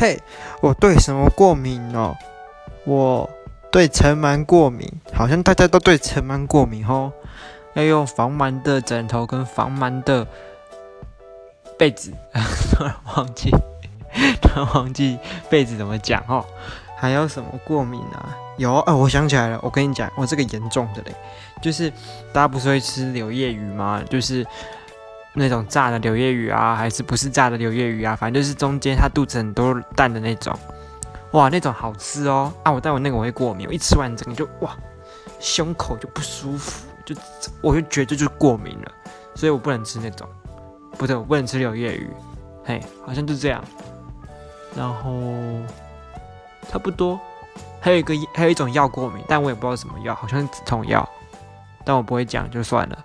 嘿，我对什么过敏哦？我对尘螨过敏，好像大家都对尘螨过敏吼。要用防螨的枕头跟防螨的被子，突 然忘记，突 然忘记被子怎么讲哦。还有什么过敏啊？有啊，我想起来了，我跟你讲，我这个严重的嘞，就是大家不是会吃柳叶鱼吗？就是那种炸的柳叶鱼啊，还是不是炸的柳叶鱼啊？反正就是中间它肚子很多蛋的那种，哇，那种好吃哦。啊，我但我那个我会过敏，我一吃完整个就哇，胸口就不舒服。就我就觉得就是过敏了，所以我不能吃那种，不对，我不能吃柳叶鱼，嘿，好像就这样。然后差不多，还有一个还有一种药过敏，但我也不知道什么药，好像是止痛药，但我不会讲，就算了。